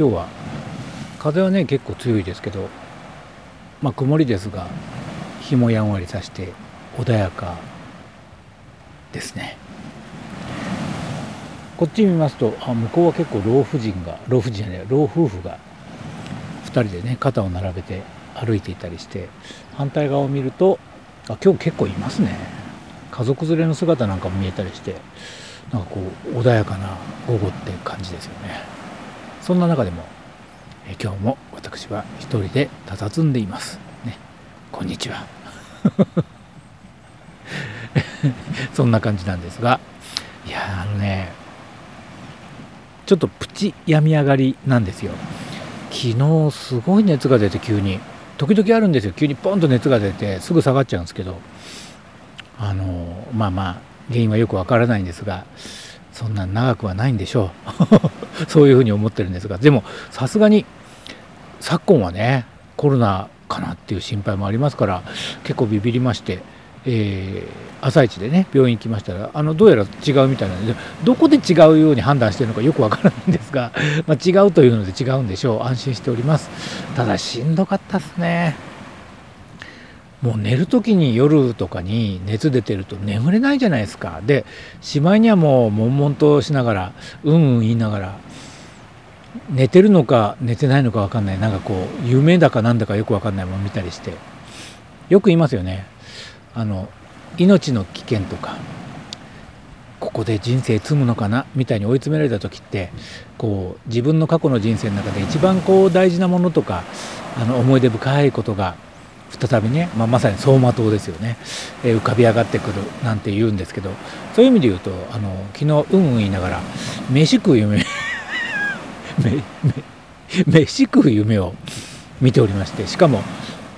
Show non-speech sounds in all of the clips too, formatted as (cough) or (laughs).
今日は風はね結構強いですけどまあ曇りですが日もやんわりさして穏やかですね。こっち見ますとあ向こうは結構老婦人が老婦人じゃない老夫婦が2人でね肩を並べて歩いていたりして反対側を見るとあ今日結構いますね。家族連れの姿なんかも見えたりしてなんかこう穏やかな午後って感じですよね。そんな中でもえ今日も私は一人で佇んでいます。ね。こんにちは。(laughs) そんな感じなんですがいやあのねちょっとプチ病み上がりなんですよ。昨日すごい熱が出て急に時々あるんですよ。急にポンと熱が出てすぐ下がっちゃうんですけどあのまあまあ原因はよくわからないんですがそんな長くはないんでしょう。そういうふうに思ってるんですがでもさすがに昨今はねコロナかなっていう心配もありますから結構ビビりましてえー、朝一でね病院行きましたらあのどうやら違うみたいなのでどこで違うように判断してるのかよくわからないんですが、まあ、違うというので違うんでしょう。安心しております。ただしんどかったですね。もう寝る時に夜とかに熱出てると眠れないじゃないですか。でしまいにはもう悶々としながらうんうん言いながら寝てるのか寝てないのか分かんない。なんかこう夢だかなんだかよく分かんないもの見たりして。よく言いますよね。あの命の危険とかここで人生積むのかな？みたいに追い詰められた時ってこう自分の過去の人生の中で一番こう大事なものとかあの思い出深いことが再びね、まあ、まさに走馬灯ですよね、えー、浮かび上がってくるなんて言うんですけど。そういう意味で言うとあの昨日うんうん言いながら飯食う夢 (laughs) 飯食う夢を見ておりましてしかも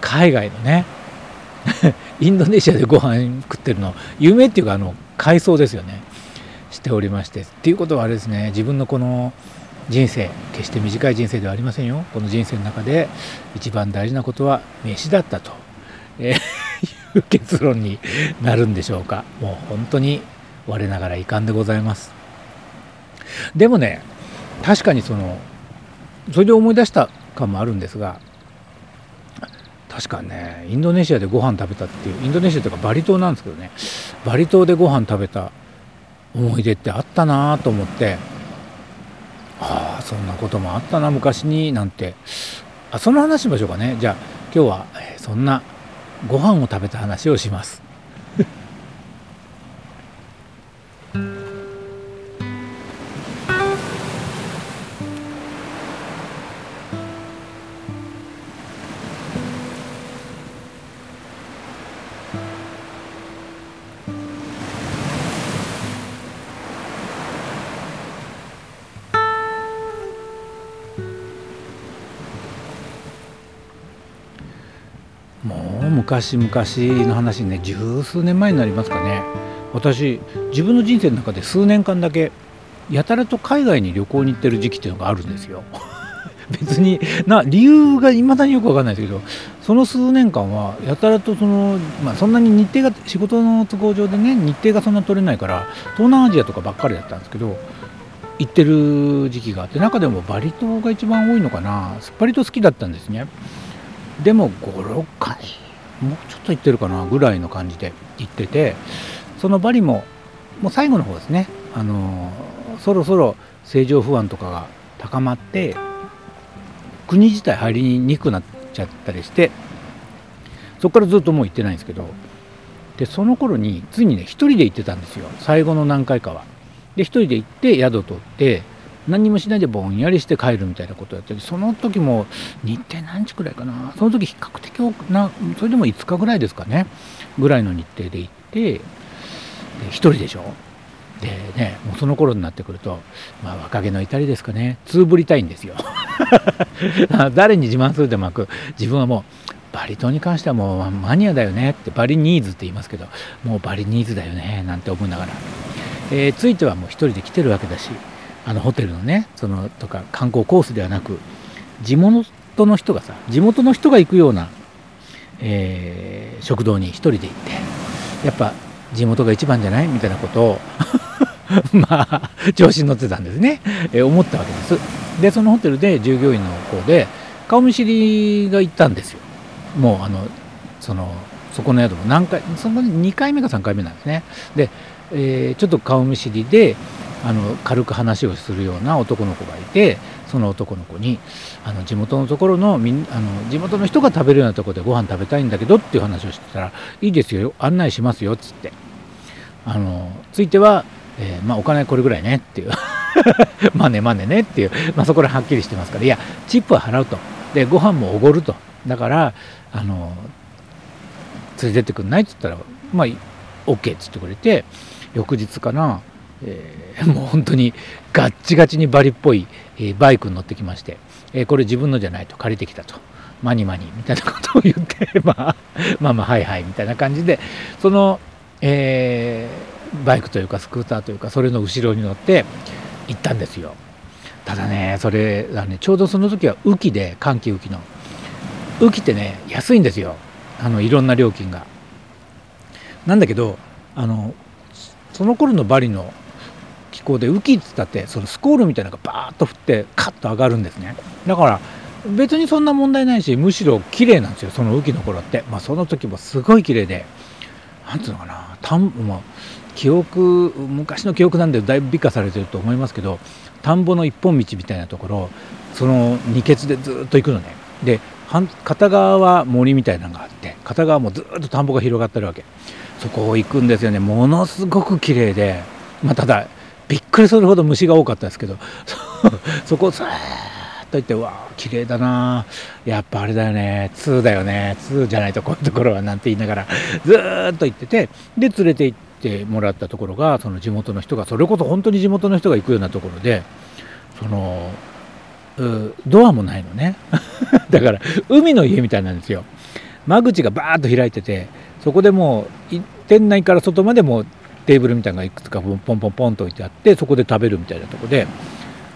海外のね (laughs) インドネシアでご飯食ってるの夢っていうかあの海藻ですよね。しておりまして。っていうことはあれですね自分のこの人生決して短い人生ではありませんよ。この人生の中で一番大事なことは飯だったと、えー、(laughs) いう結論になるんでしょうか。もう本当に我ながら遺憾でございます。でもね確かにそのそれで思い出した感もあるんですが確かねインドネシアでご飯食べたっていうインドネシアというかバリ島なんですけどねバリ島でご飯食べた思い出ってあったなと思ってああそんなこともあったな昔になんて。あその話しましょうかね。じゃあ今日はそんなご飯を食べた話をします。昔々の話ね十数年前になりますかね。私自分の人生の中で数年間だけやたらと海外に旅行に行ってる時期っていうのがあるんですよ。(laughs) 別にな理由がいまだによく分かんないですけどその数年間はやたらとその、まあ、そんなに日程が仕事の都合上でね日程がそんな取れないから東南アジアとかばっかりだったんですけど行ってる時期があって中でもバリ島が一番多いのかな。すっぱりと好きだったんですね。でも56回もうちょっと行ってるかなぐらいの感じで行っててそのバリももう最後の方ですねあのそろそろ政情不安とかが高まって国自体入りにくくなっちゃったりしてそこからずっともう行ってないんですけどでその頃についにね1人で行ってたんですよ最後の何回かは。で1人で行って宿取って何もしないでぼんやりして帰るみたいなことをやってその時も日程何日くらいかな。その時比較的多くなそれでも5日ぐらいですかね。ぐらいの日程で行ってで1人でしょ。でねもうその頃になってくると、まあ、若気の至りですかね。つぶりたいんですよ。(laughs) 誰に自慢するでもなく自分はもうバリ島に関してはもうマニアだよね。ってバリニーズって言いますけどもうバリニーズだよね。なんて思いながら、えー、ついてはもう一人で来てるわけだし。あのホテルのねそのとか観光コースではなく地元の人がさ地元の人が行くような、えー、食堂に一人で行ってやっぱ地元が一番じゃない？みたいなことを (laughs) まあ調子に乗ってたんですね、えー、思ったわけです。でそのホテルで従業員の方で顔見知りが行ったんですよ。もうあのそのそこの宿も何回その2回目か3回目なんですね。で、えー、ちょっと顔見知りであの軽く話をするような男の子がいてその男の子にあの地元のところのみあの地元の人が食べるようなところでご飯食べたいんだけどっていう話をしてたら「いいですよ案内しますよ」っつって。あのついては、えー、まあ、お金これぐらいねっていう。(laughs) まあねまあねねっていう、まあ、そこらはっきりしてますから。いやチップは払うと。でご飯もおごると。だからあの連れてってくんないっつったらまあ OK っつってくれて翌日かな、えー、もう本当にガッチガチにバリっぽい、え、バイクに乗ってきまして、え、これ自分のじゃないと借りてきたと。マニマニみたいなことを言って (laughs) まあ、まあまあはいはいみたいな感じでそのえー、バイクというかスクーターというかそれの後ろに乗って行ったんですよ。ただねそれがねちょうどその時は雨季で寒気雨季の。雨季ってね安いんですよ。あのいろんな料金が。なんだけどあのその頃のバリの気候で雨季っつったってそのスコールみたいなのがバーッと降ってカッと上がるんですね。だから別にそんな問題ないしむしろ綺麗なんですよその雨季の頃って。まあその時もすごい綺麗で。なんつうのかな田ん、まあ、記憶昔の記憶なんでだいぶ美化されてると思いますけど田んぼの一本道みたいなところその二欠でずっと行くのね。で片側は森みたいなのがあって片側もずっと田んぼが広がってるわけ。そこを行くんですよね。ものすごく綺麗で。まあただびっくりするほど虫が多かったですけど (laughs) そこをさーっと行ってわあ綺麗だなやっぱあれだよね2だよね2じゃないとこういうところはなんて言いながらずっと行っててで連れて行ってもらったところがその地元の人がそれこそ本当に地元の人が行くようなところでそのドアもないのね。(laughs) だから海の家みたいなんですよ。間口がバーッと開いててそこでもう店内から外までもうテーブルみたいなのがいくつかポンポンポンポンと置いてあってそこで食べるみたいなとこで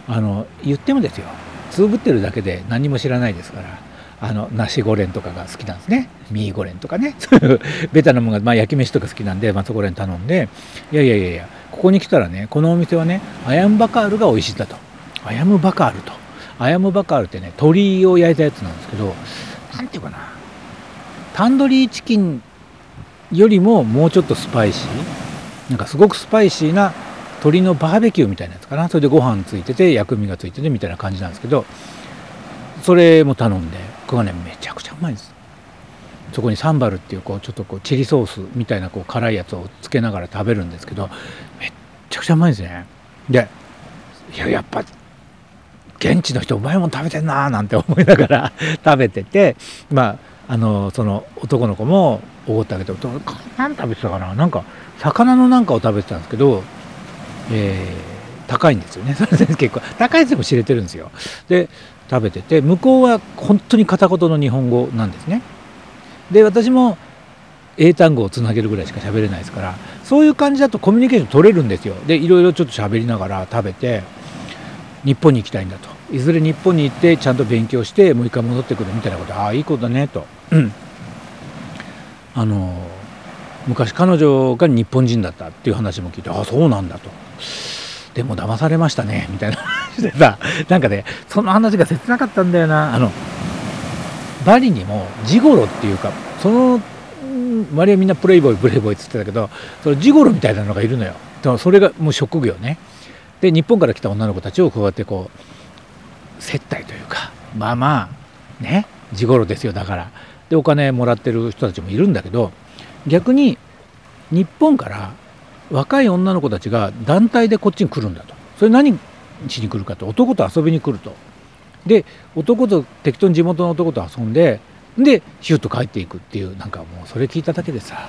あの言ってもですよ。つぶってるだけで何も知らないですから。あのナシゴレンとかが好きなんですね。ミーゴレンとかね。(laughs) ベタなものが、まあ、焼き飯とか好きなんで、まあ、そこら辺頼んで。いやいやいやいやここに来たらねこのお店はねアヤムバカールが美味しいんだと。アヤムバカールと。アヤムバカールってね鶏を焼いたやつなんですけど何ていうかな。タンドリーチキンよりももうちょっとスパイシー。なんかすごくスパイシーな鶏のバーベキューみたいなやつかな。それでご飯ついてて薬味がついててみたいな感じなんですけどそれも頼んでこれがねめちゃくちゃうまいです。そこにサンバルっていうこうちょっとこうチリソースみたいなこう辛いやつをつけながら食べるんですけどめっちゃくちゃうまいですね。でいややっぱ現地の人うまいもん食べてんなーなんて思いながら (laughs) 食べててまああのその男の子もおごってあげて何食べてたかな？なんか魚のなんかを食べてたんですけどえー、高いんですよね。(laughs) それで結構高いやつでも知れてるんですよ。で食べてて向こうは本当に片言の日本語なんですね。で私も英単語をつなげるぐらいしか喋れないですからそういう感じだとコミュニケーション取れるんですよ。でいろいろちょっと喋りながら食べて日本に行きたいんだと。いずれ日本に行ってちゃんと勉強してもう一回戻ってくるみたいなこと。ああいいことだねと、うん、あの昔彼女が日本人だったっていう話も聞いてああそうなんだと。でも騙されましたねみたいな。話 (laughs) でさなんかねその話が切なかったんだよな。あのバリにもジゴロっていうかその割合みんなプレイボーイプレイボーイっつってたけどそのジゴロみたいなのがいるのよ。でもそれがもう職業ね。で日本から来た女の子たちをこうやってこう接待というかまあまあねジゴロですよだから。でお金もらってる人たちもいるんだけど逆に日本から若い女の子たちが団体でこっちに来るんだと。それ何しに来るかと。男と遊びに来ると。で男と適当に地元の男と遊んででヒュッと帰っていくっていうなんかもうそれ聞いただけでさ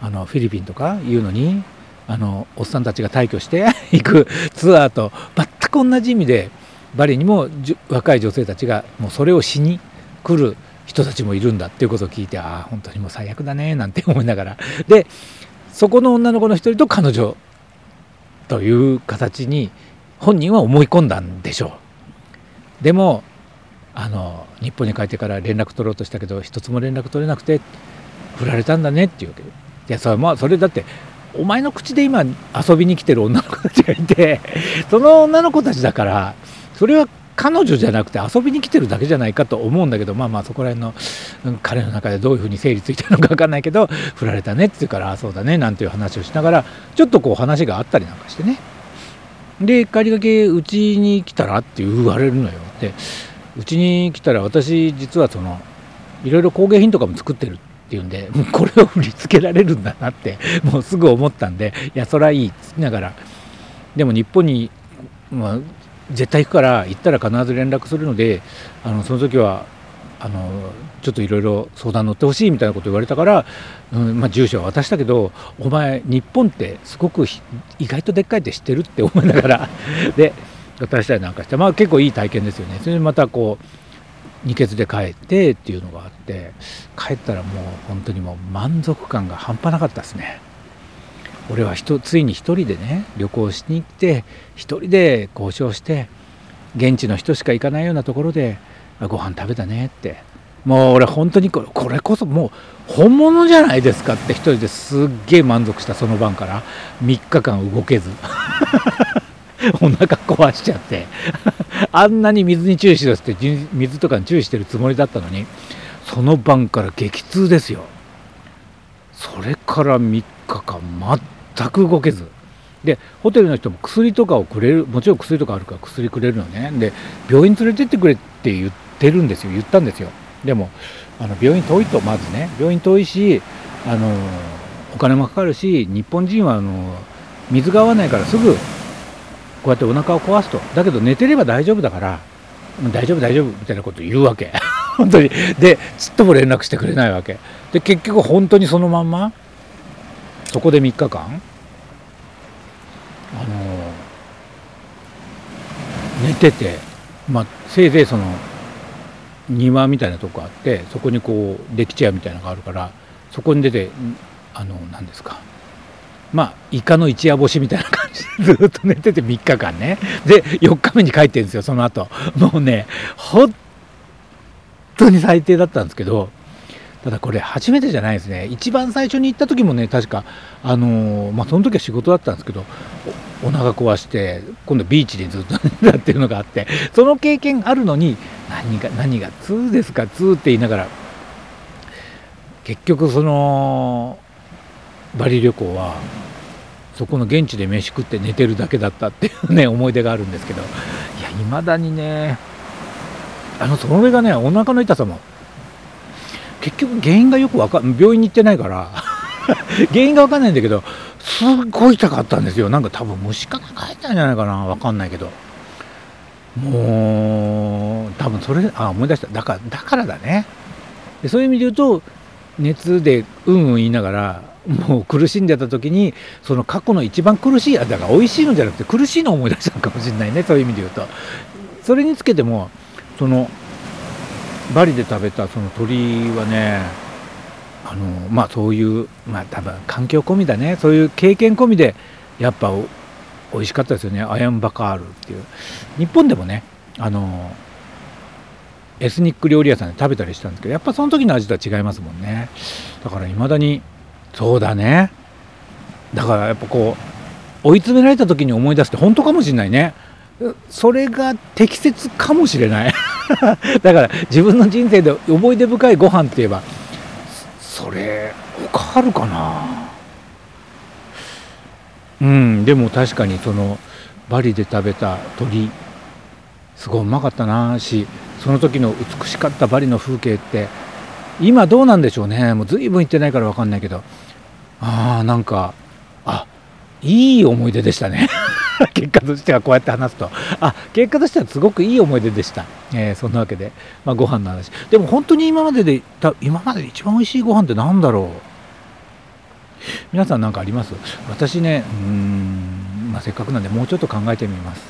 あのフィリピンとかいうのにあのおっさんたちが退去して (laughs) 行くツアーと全く同じ意味でバリにも若い女性たちがもうそれをしに来る人たちもいるんだっていうことを聞いてああ本当にもう最悪だねなんて思いながら。でそこの女の子の一人と彼女という形に本人は思い込んだんでしょう。でもあの日本に帰ってから連絡取ろうとしたけど一つも連絡取れなくて振られたんだねっていうわけ。でいやそれ,、まあ、それだってお前の口で今遊びに来てる女の子たちがいてその女の子たちだからそれは彼女じゃなくて遊びに来てるだけじゃないかと思うんだけどまあまあそこら辺の、うん、彼の中でどういうふうに整理ついてるのか分かんないけど振られたねって言うからあそうだねなんていう話をしながらちょっとこう話があったりなんかしてね。で帰りがけうちに来たらって言われるのよ。でうちに来たら私実はそのいろいろ工芸品とかも作ってるっていうんでもう (laughs) これを売りつけられるんだなってもうすぐ思ったんでいやそれはいいっつきながら。でも日本に、まあ、絶対行くから行ったら必ず連絡するのであのその時はあのちょっといろいろ相談乗ってほしいみたいなこと言われたから、うんまあ、住所は渡したけどお前日本ってすごく意外とでっかいって知ってるって思いながら (laughs) で渡したりなんかしてまあ結構いい体験ですよね。それでまたこう二血で帰ってっていうのがあって帰ったらもう本当にもう満足感が半端なかったですね。俺はついに一人でね旅行しに行って一人で交渉して現地の人しか行かないようなところでご飯食べたねって。もう俺本当にこれこれこそもう本物じゃないですかって一人ですっげえ満足したその晩から。3日間動けず。(laughs) お腹壊しちゃって。(laughs) あんなに水に注意しろって水とかに注意してるつもりだったのにその晩から激痛ですよ。それから3日間全く動けず。でホテルの人も薬とかをくれるもちろん薬とかあるから薬くれるのね。で病院連れてってくれって言ってるんですよ。言ったんですよ。でもあの病院遠いとまずね。病院遠いしあのお金もかかるし日本人はあの水が合わないからすぐこうやってお腹を壊すと。だけど寝てれば大丈夫だから大丈夫大丈夫みたいなこと言うわけ。(laughs) 本当に。でちっとも連絡してくれないわけ。で結局本当にそのまんまそこで3日間？あの寝ててまあせいぜいその庭みたいなとこあってそこにこうデッキチェアみたいなのがあるからそこに出てあの何ですか。まあイカの一夜干しみたいな感じで (laughs) ずっと寝てて3日間ね。で4日目に帰ってるんですよその後。もうね本当に最低だったんですけどただこれ初めてじゃないですね。一番最初に行った時もね確かあのー、まあその時は仕事だったんですけどお腹壊して今度ビーチでずっと寝たっていうのがあってその経験あるのに何が何が2ですか2って言いながら結局そのバリ旅行はそこの現地で飯食って寝てるだけだったっていうね思い出があるんですけどいや未だにねあのそれがねお腹の痛さも結局原因がよくわかん病院に行ってないから。(laughs) 原因がわかんないんだけどすっごい痛かったんですよ。なんか多分虫かなんか入ったんじゃないかな。わかんないけど。もう多分それあ思い出した。だからだからだね。でそういう意味で言うと熱でうんうん言いながらもう苦しんでた時にその過去の一番苦しいだから美味しいのじゃなくて苦しいのを思い出したのかもしれないね。そういう意味で言うと。それにつけてもそのバリで食べたその鶏はねあのまあそういうまあ多分環境込みだね。そういう経験込みでやっぱ美味しかったですよね。アヤンバカールっていう。日本でもねあのエスニック料理屋さんで食べたりしたんですけどやっぱその時の味とは違いますもんね。だから未だにそうだね。だからやっぱこう追い詰められた時に思い出すって本当かもしれないね。それが適切かもしれない。(laughs) だから自分の人生で思い出深いご飯って言えばそれ他あるかな？うんでも確かにそのバリで食べた鳥すごいうまかったなしその時の美しかったバリの風景って今どうなんでしょうね？もう随分行ってないから分かんないけどああなんかあいい思い出でしたね。(laughs) 結果としてはこうやって話すと。あ結果としてはすごくいい思い出でした、えー、そんなわけで、まあ、ご飯の話。でも本当に今までで今までで一番美味しいご飯って何だろう？皆さん何かあります？私ねうん、まあ、せっかくなんでもうちょっと考えてみます。